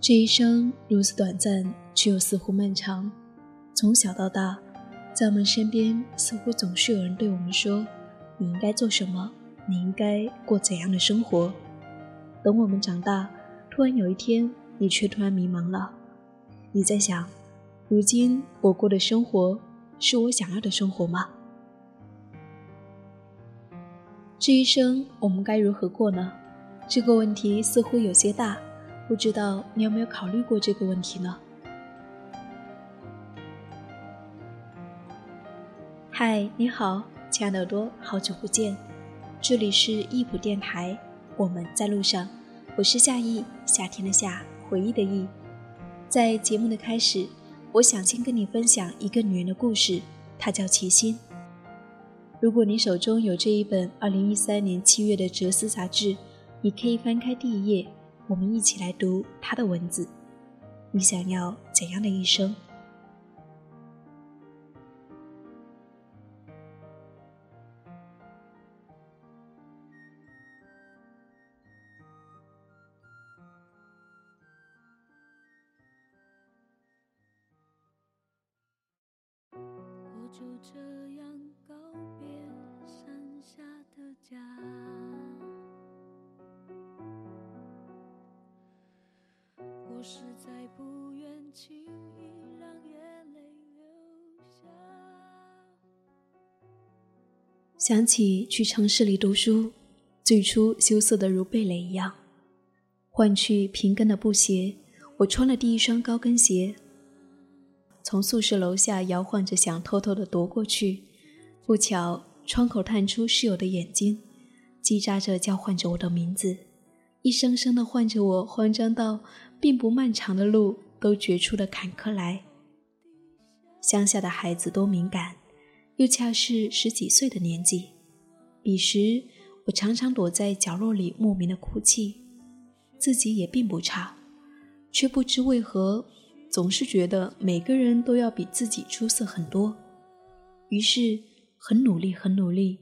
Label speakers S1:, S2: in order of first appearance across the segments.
S1: 这一生如此短暂，却又似乎漫长。从小到大，在我们身边，似乎总是有人对我们说：“你应该做什么？你应该过怎样的生活？”等我们长大，突然有一天，你却突然迷茫了。你在想：如今我过的生活，是我想要的生活吗？这一生我们该如何过呢？这个问题似乎有些大，不知道你有没有考虑过这个问题呢？嗨，你好，亲爱的耳朵，好久不见，这里是易普电台，我们在路上，我是夏意，夏天的夏，回忆的忆。在节目的开始，我想先跟你分享一个女人的故事，她叫齐心。如果你手中有这一本二零一三年七月的《哲思》杂志，你可以翻开第一页，我们一起来读他的文字。你想要怎样的一生？想起去城市里读书，最初羞涩的如蓓蕾一样。换去平跟的布鞋，我穿了第一双高跟鞋。从宿舍楼下摇晃着，想偷偷的夺过去，不巧窗口探出室友的眼睛，叽喳着叫唤着我的名字，一声声的唤着我，慌张到并不漫长的路都觉出了坎坷来。乡下的孩子多敏感，又恰是十几岁的年纪，彼时我常常躲在角落里莫名的哭泣，自己也并不差，却不知为何。总是觉得每个人都要比自己出色很多，于是很努力，很努力。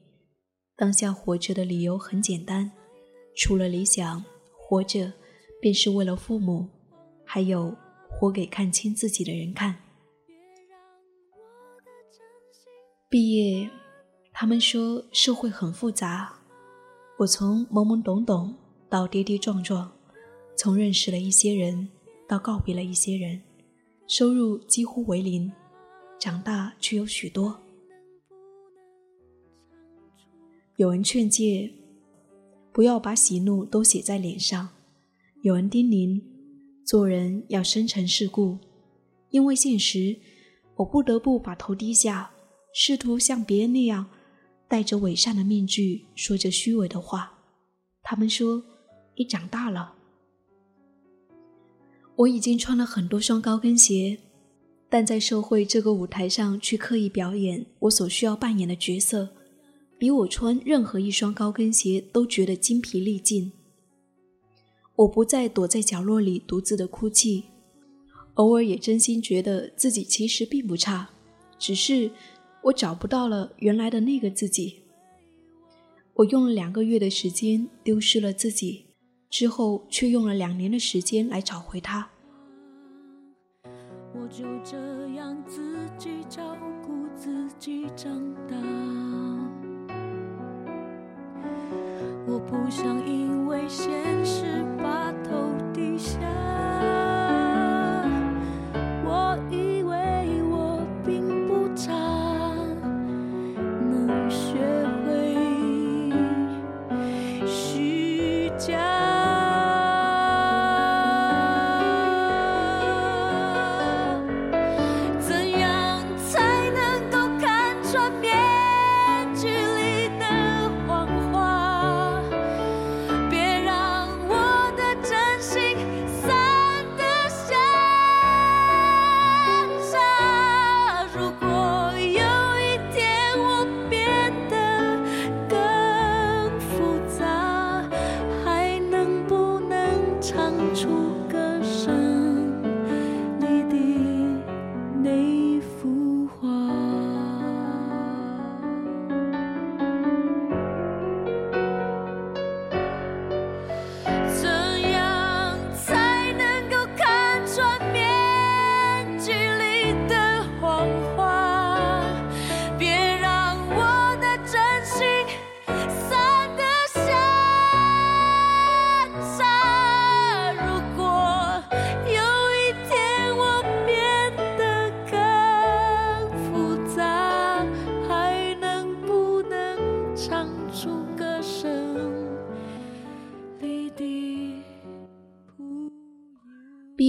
S1: 当下活着的理由很简单，除了理想，活着便是为了父母，还有活给看清自己的人看。毕业，他们说社会很复杂，我从懵懵懂懂到跌跌撞撞，从认识了一些人到告别了一些人。收入几乎为零，长大却有许多。有人劝诫，不要把喜怒都写在脸上；有人叮咛，做人要深沉世故。因为现实，我不得不把头低下，试图像别人那样，戴着伪善的面具，说着虚伪的话。他们说：“你长大了。”我已经穿了很多双高跟鞋，但在社会这个舞台上去刻意表演我所需要扮演的角色，比我穿任何一双高跟鞋都觉得精疲力尽。我不再躲在角落里独自的哭泣，偶尔也真心觉得自己其实并不差，只是我找不到了原来的那个自己。我用了两个月的时间丢失了自己。之后却用了两年的时间来找回他。我就这样自己照顾自己长大。我不想因为现实把头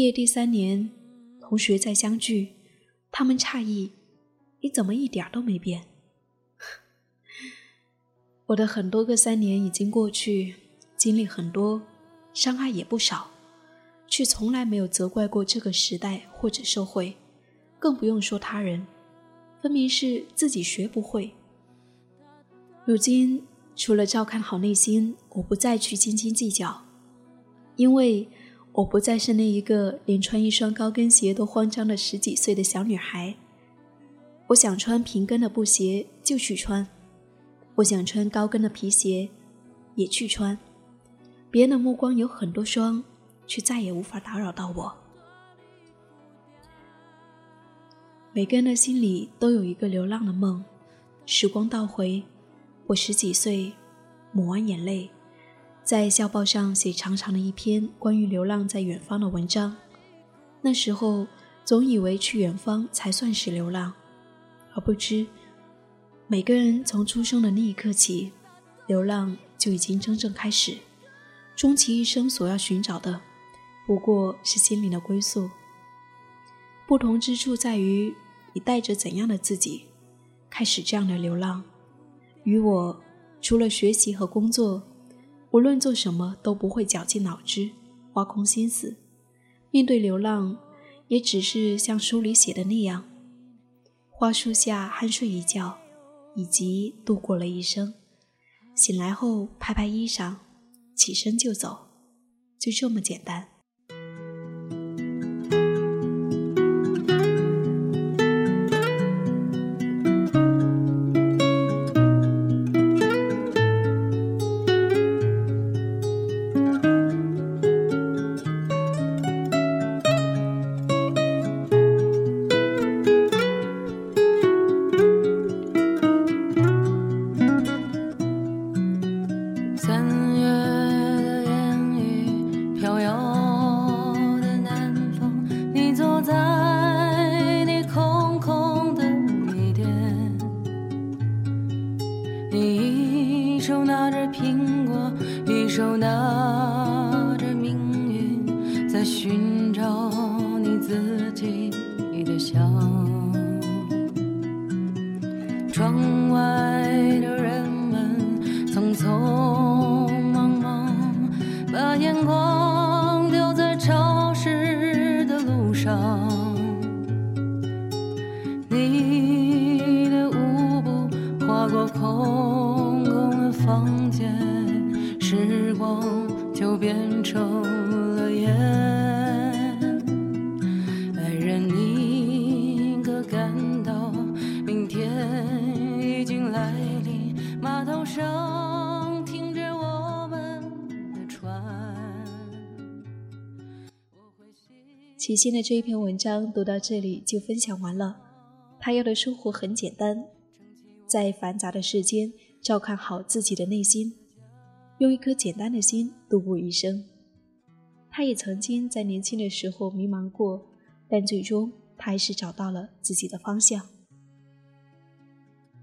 S1: 业第三年，同学再相聚，他们诧异：“你怎么一点都没变？” 我的很多个三年已经过去，经历很多，伤害也不少，却从来没有责怪过这个时代或者社会，更不用说他人。分明是自己学不会。如今，除了照看好内心，我不再去斤斤计较，因为我不再是那一个连穿一双高跟鞋都慌张的十几岁的小女孩。我想穿平跟的布鞋就去穿，我想穿高跟的皮鞋也去穿。别人的目光有很多双，却再也无法打扰到我。每个人的心里都有一个流浪的梦。时光倒回，我十几岁，抹完眼泪，在校报上写长长的一篇关于流浪在远方的文章。那时候总以为去远方才算是流浪，而不知每个人从出生的那一刻起，流浪就已经真正开始。终其一生所要寻找的，不过是心灵的归宿。不同之处在于。你带着怎样的自己，开始这样的流浪？与我，除了学习和工作，无论做什么都不会绞尽脑汁、挖空心思。面对流浪，也只是像书里写的那样，花树下酣睡一觉，以及度过了一生。醒来后拍拍衣裳，起身就走，就这么简单。
S2: 窗外的人们匆匆忙忙把眼光
S1: 齐心的这一篇文章读到这里就分享完了。他要的生活很简单，在繁杂的世间照看好自己的内心，用一颗简单的心度过一生。他也曾经在年轻的时候迷茫过，但最终他还是找到了自己的方向。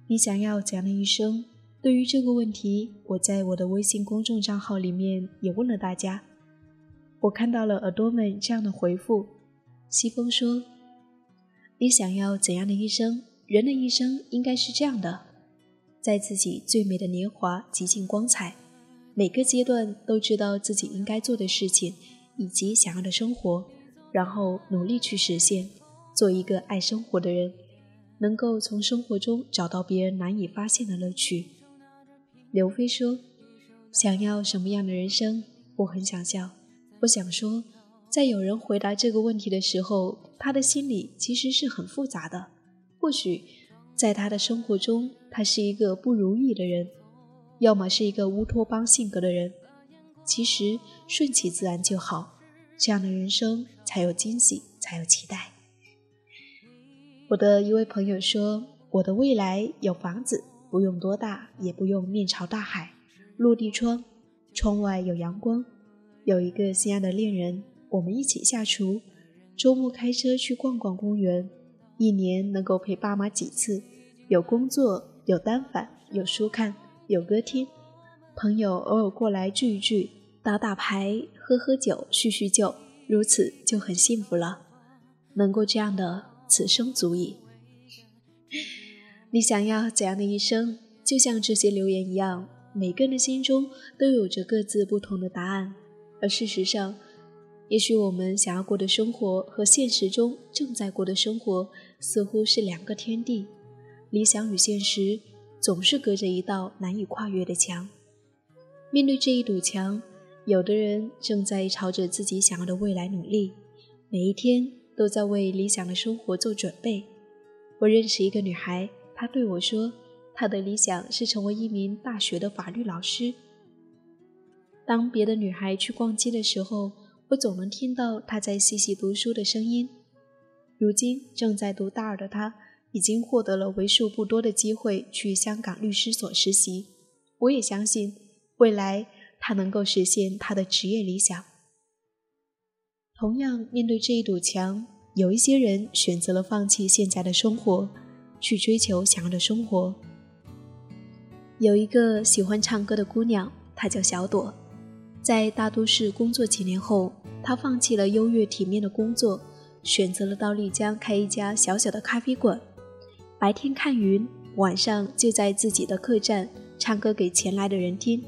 S1: 你想要怎样的一生？对于这个问题，我在我的微信公众账号里面也问了大家。我看到了耳朵们这样的回复：西风说，你想要怎样的一生？人的一生应该是这样的，在自己最美的年华，极尽光彩，每个阶段都知道自己应该做的事情以及想要的生活，然后努力去实现，做一个爱生活的人，能够从生活中找到别人难以发现的乐趣。刘飞说，想要什么样的人生？我很想笑。我想说，在有人回答这个问题的时候，他的心里其实是很复杂的。或许，在他的生活中，他是一个不如意的人，要么是一个乌托邦性格的人。其实，顺其自然就好，这样的人生才有惊喜，才有期待。我的一位朋友说：“我的未来有房子，不用多大，也不用面朝大海，落地窗，窗外有阳光。”有一个心爱的恋人，我们一起下厨，周末开车去逛逛公园，一年能够陪爸妈几次？有工作，有单反，有书看，有歌听，朋友偶尔过来聚一聚，打打牌，喝喝酒，叙叙旧，如此就很幸福了，能够这样的，此生足矣。你想要怎样的一生？就像这些留言一样，每个人的心中都有着各自不同的答案。而事实上，也许我们想要过的生活和现实中正在过的生活似乎是两个天地，理想与现实总是隔着一道难以跨越的墙。面对这一堵墙，有的人正在朝着自己想要的未来努力，每一天都在为理想的生活做准备。我认识一个女孩。她对我说：“她的理想是成为一名大学的法律老师。”当别的女孩去逛街的时候，我总能听到她在细细读书的声音。如今正在读大二的她，已经获得了为数不多的机会去香港律师所实习。我也相信，未来她能够实现她的职业理想。同样，面对这一堵墙，有一些人选择了放弃现在的生活。去追求想要的生活。有一个喜欢唱歌的姑娘，她叫小朵，在大都市工作几年后，他放弃了优越体面的工作，选择了到丽江开一家小小的咖啡馆，白天看云，晚上就在自己的客栈唱歌给前来的人听。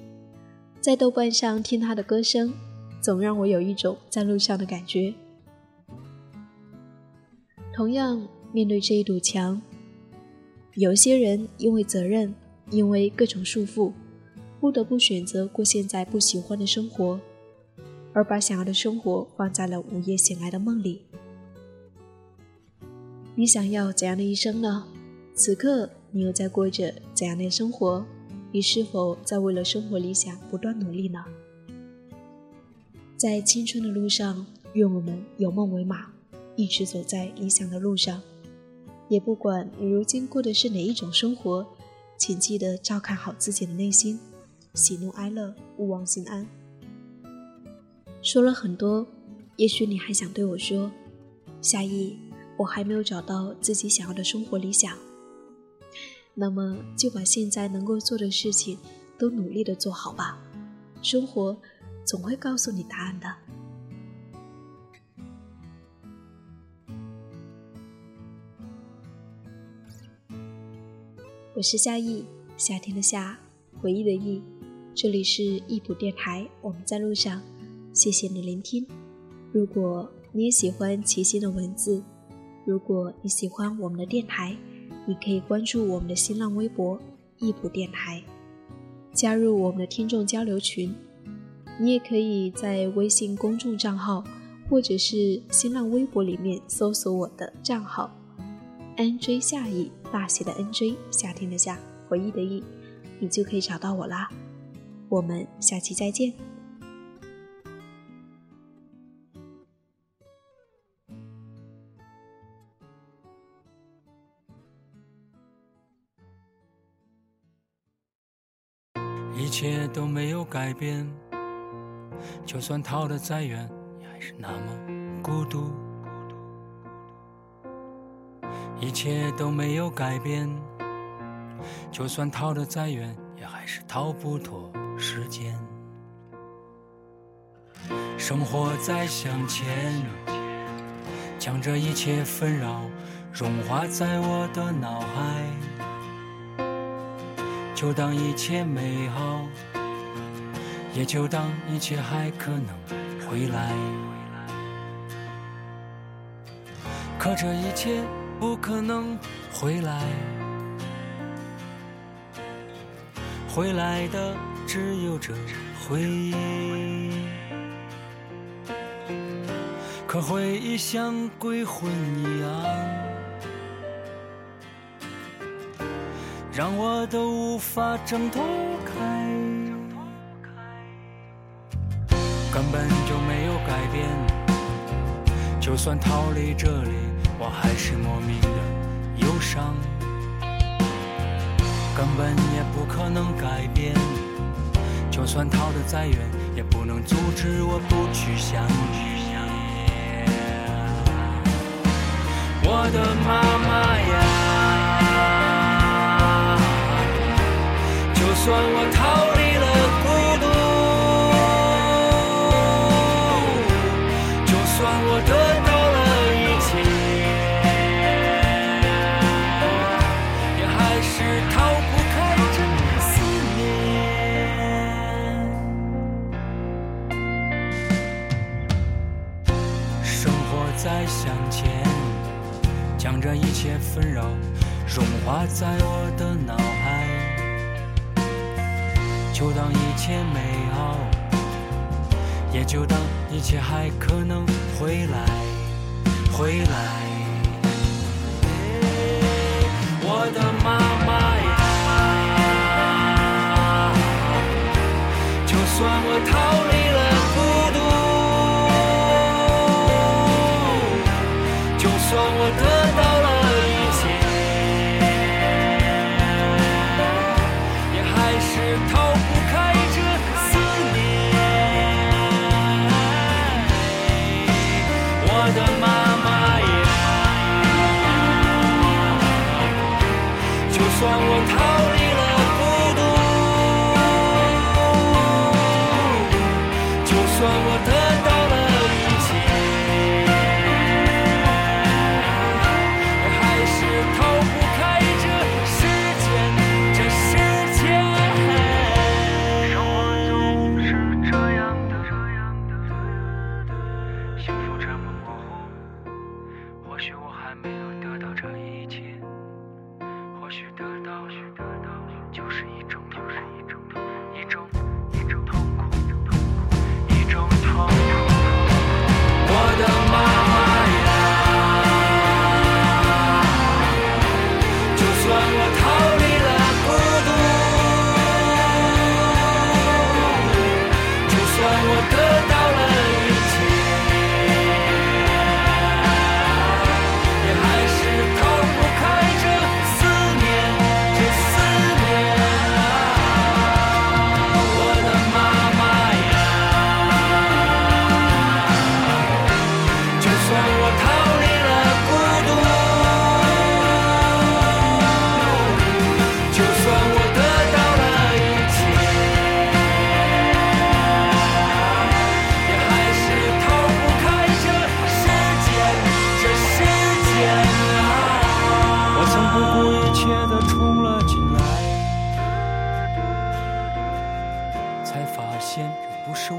S1: 在豆瓣上听他的歌声，总让我有一种在路上的感觉。同样，面对这一堵墙。有些人因为责任，因为各种束缚，不得不选择过现在不喜欢的生活，而把想要的生活放在了午夜醒来的梦里。你想要怎样的一生呢？此刻你又在过着怎样的生活？你是否在为了生活理想不断努力呢？在青春的路上，愿我们有梦为马，一直走在理想的路上。也不管你如今过的是哪一种生活，请记得照看好自己的内心，喜怒哀乐勿忘心安。说了很多，也许你还想对我说：“夏意，我还没有找到自己想要的生活理想。”那么就把现在能够做的事情都努力的做好吧，生活总会告诉你答案的。我是夏意，夏天的夏，回忆的忆。这里是易普电台，我们在路上。谢谢你聆听。如果你也喜欢齐心的文字，如果你喜欢我们的电台，你可以关注我们的新浪微博易普电台，加入我们的听众交流群。你也可以在微信公众账号或者是新浪微博里面搜索我的账号。N J 夏意，大写的 N J，夏天的夏，回忆的忆，你就可以找到我啦。我们下期再见。
S3: 一切都没有改变，就算逃得再远，也还是那么孤独。一切都没有改变，就算逃得再远，也还是逃不脱时间。生活在向前，将这一切纷扰融化在我的脑海，就当一切美好，也就当一切还可能回来。可这一切。不可能回来，回来的只有这回忆。可回忆像鬼魂一样，让我都无法挣脱开，根本就没有改变。就算逃离这里。我还是莫名的忧伤，根本也不可能改变。就算逃得再远，也不能阻止我不去想你。我的妈妈呀，就算我逃再向前将这一切纷扰融化在我的脑海就当一切美好也就当一切还可能回来回来。我的妈妈呀就算我逃离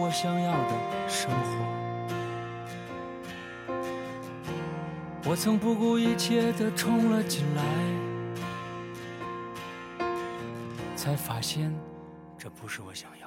S3: 我想要的生活，我曾不顾一切的冲了进来，才发现这不是我想要。